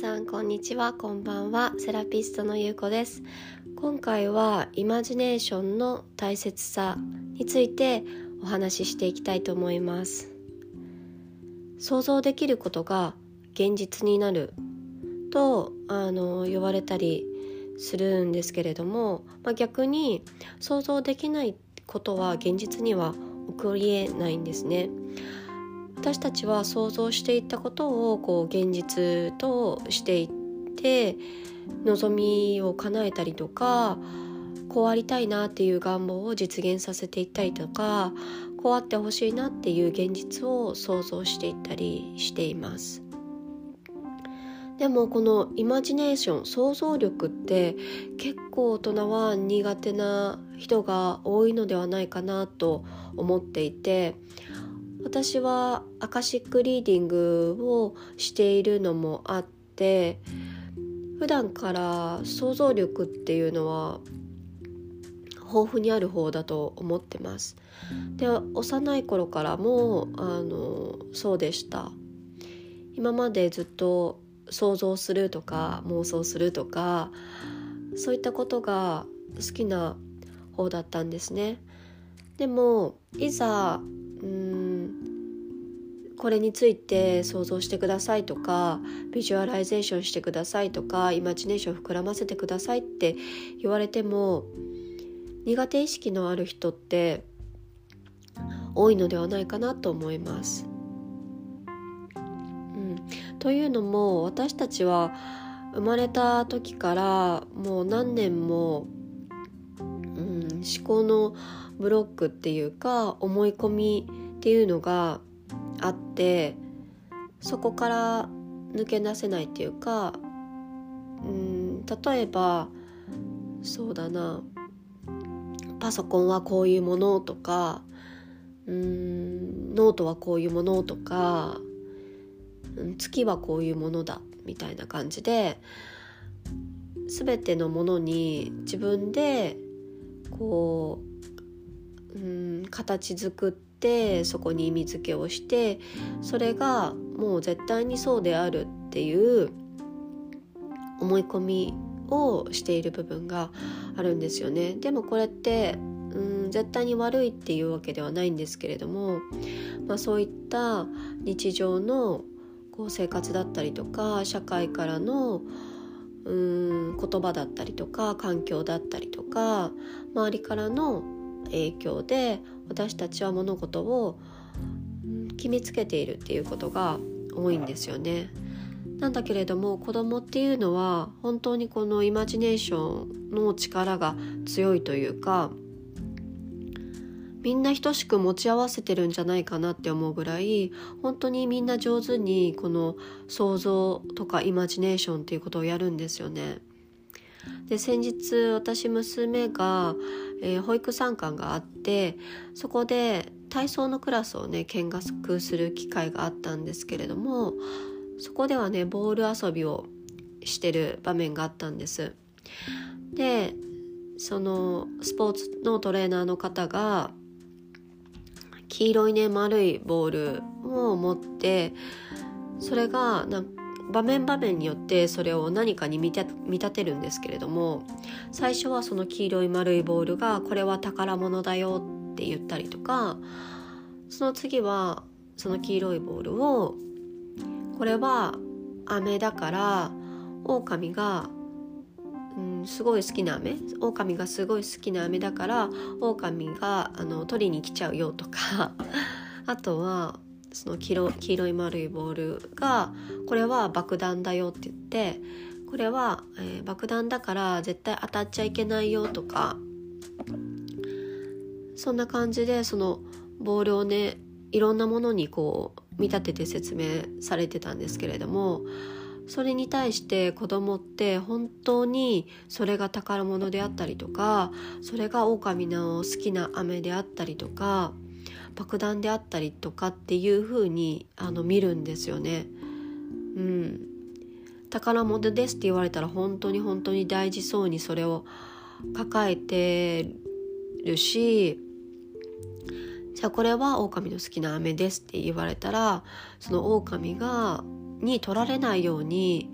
さんこんにちは。こんばんは。セラピストのゆうこです。今回はイマジネーションの大切さについてお話ししていきたいと思います。想像できることが現実になる。とあの言われたりするんですけれども、まあ、逆に想像できないことは現実には起こりえないんですね。私たちは想像していたことをこう現実としていって望みを叶えたりとかこうありたいなっていう願望を実現させていったりとかこうあってほしいなっていう現実を想像していったりしています。でもこのイマジネーション想像力って結構大人は苦手な人が多いのではないかなと思っていて私はアカシックリーディングをしているのもあって普段から想像力っていうのは豊富にある方だと思ってます。で幼い頃からもあのそうでした。今までずっと想像するとか妄想するとかそういったことが好きな方だったんですね。でもいざこれについて想像してくださいとかビジュアライゼーションしてくださいとかイマジネーション膨らませてくださいって言われても苦手意識のある人って多いのではないかなと思います。うん、というのも私たちは生まれた時からもう何年も、うん、思考のブロックっていうか思い込みっていうのがあってそこから抜け出せないっていうかうん例えばそうだなパソコンはこういうものとかうんノートはこういうものとか月はこういうものだみたいな感じで全てのものに自分でこううん形作ってってそこに意味付けをしてそれがもう絶対にそうであるっていう思い込みをしている部分があるんですよね。でもこれってうん絶対に悪いっていうわけではないんですけれども、まあ、そういった日常のこう生活だったりとか社会からのうん言葉だったりとか環境だったりとか周りからの影響で私たちは物事を決めつけているっていうことが多いんですよね。なんだけれども子供っていうのは本当にこのイマジネーションの力が強いというかみんな等しく持ち合わせてるんじゃないかなって思うぐらい本当にみんな上手にこの想像とかイマジネーションっていうことをやるんですよね。で先日私娘が、えー、保育参観があってそこで体操のクラスをね見学する機会があったんですけれどもそこではねボール遊びをしてる場面があったんです。でそのスポーツのトレーナーの方が黄色いね丸いボールを持ってそれがなん場面場面によってそれを何かに見立てるんですけれども最初はその黄色い丸いボールがこれは宝物だよって言ったりとかその次はその黄色いボールをこれは飴だから狼が、うん、すごい好きな飴狼がすごい好きな飴だから狼があの取りに来ちゃうよとかあとはその黄色黄色い丸いボールがこれは爆弾だよって言ってこれは、えー、爆弾だから絶対当たっちゃいけないよとかそんな感じでそのボールをねいろんなものにこう見立てて説明されてたんですけれどもそれに対して子供って本当にそれが宝物であったりとかそれが狼の好きな飴であったりとか爆弾であったりとかっていう風にあに見るんですよね。うん、宝物ですって言われたら本当に本当に大事そうにそれを抱えてるしじゃあこれは狼の好きな飴ですって言われたらその狼がに取られないように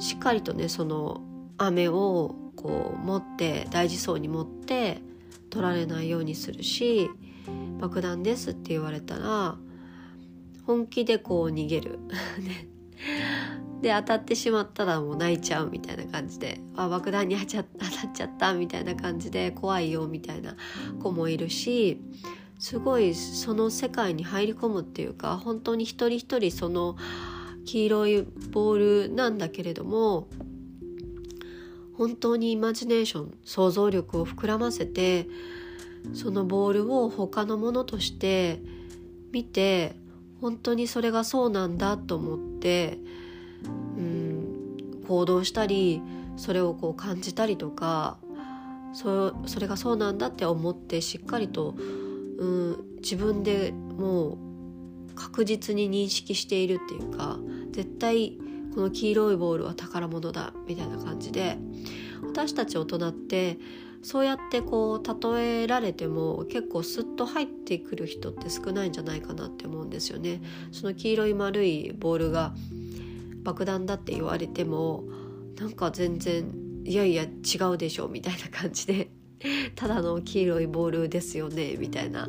しっかりとねその飴をこう持って大事そうに持って取られないようにするし爆弾ですって言われたら本気でこう逃げる。で当たってしまったらもう泣いちゃうみたいな感じであ爆弾に当たっちゃったみたいな感じで怖いよみたいな子もいるしすごいその世界に入り込むっていうか本当に一人一人その黄色いボールなんだけれども本当にイマジネーション想像力を膨らませてそのボールを他のものとして見て本当にそれがそうなんだと思ってうん行動したりそれをこう感じたりとかそそれがそうなんだって思ってしっかりとうん自分でもう確実に認識しているっていうか絶対この黄色いボールは宝物だみたいな感じで私たち大人ってそうやってこう例えられても結構スッと入ってくる人って少ないんじゃないかなって思うんですよね。その黄色い丸いボールが爆弾だって言われてもなんか全然いやいや違うでしょみたいな感じでただの黄色いボールですよねみたいな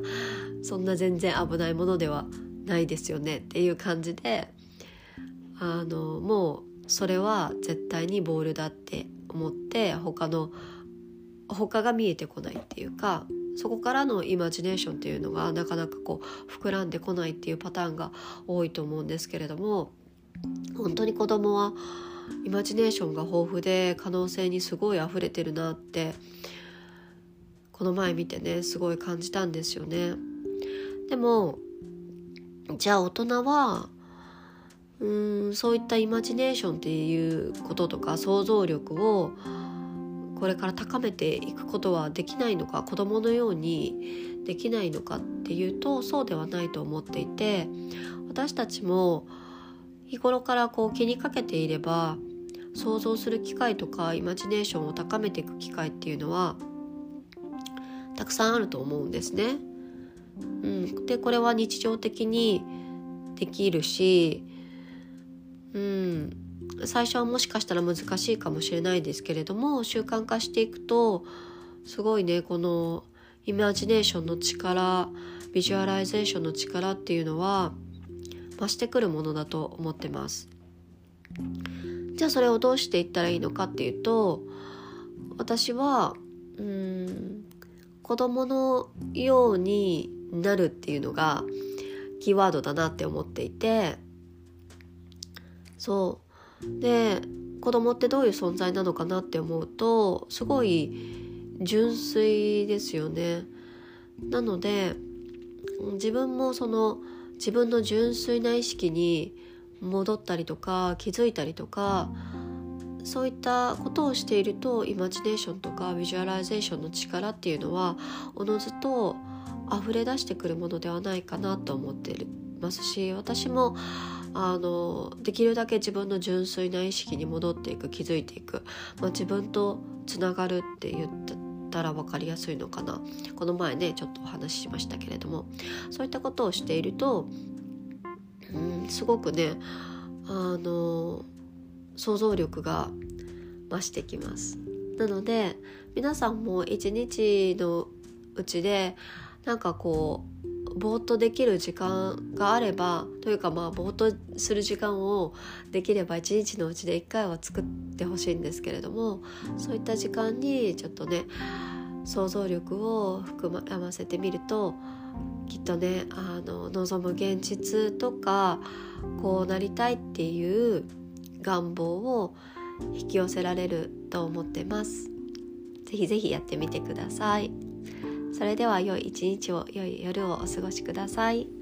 そんな全然危ないものではないですよねっていう感じであのもうそれは絶対にボールだって思って他の他が見えてこないっていうかそこからのイマジネーションっていうのがなかなかこう膨らんでこないっていうパターンが多いと思うんですけれども本当に子供はイマジネーションが豊富で可能性にすごい溢れてるなってこの前見てねすごい感じたんですよね。でもじゃあ大人はうんそういったイマジネーションっていうこととか想像力をこれから高めていくことはできないのか子どものようにできないのかっていうとそうではないと思っていて私たちも日頃からこう気にかけていれば想像する機会とかイマジネーションを高めていく機会っていうのはたくさんあると思うんですね。うん、でこれは日常的にできるし、うん、最初はもしかしたら難しいかもしれないですけれども習慣化していくとすごいねこのイマジネーションの力ビジュアライゼーションの力っていうのは増してくるものだと思ってます。じゃあそれをどうしていったらいいのかっていうと私はうん子供のようになるっていうのがキーワードだなって思っていてそうで子供ってどういう存在なのかなって思うとすごい純粋ですよね。なので自分もその自分の純粋な意識に戻ったりとか気づいたりとかそういったことをしているとイマジネーションとかビジュアライゼーションの力っていうのはおのずと溢れ出してくるものではないかなと思っていますし私もあのできるだけ自分の純粋な意識に戻っていく気づいていく、まあ、自分とつながるって言ったら分かりやすいのかな。この前ねちょっとお話ししましたけれども。そういったことをしていると、うん、すごくねあの想像力が増してきます。なので皆さんも一日のうちでなんかこうぼーっとできる時間があればというかまあぼーっとする時間をできれば一日のうちで1回は作ってほしいんですけれどもそういった時間にちょっとね想像力を含ませてみるときっとねあの望む現実とかこうなりたいっていう願望を引き寄せられると思ってます。ぜひぜひやってみてください。それでは良い一日を良い夜をお過ごしください。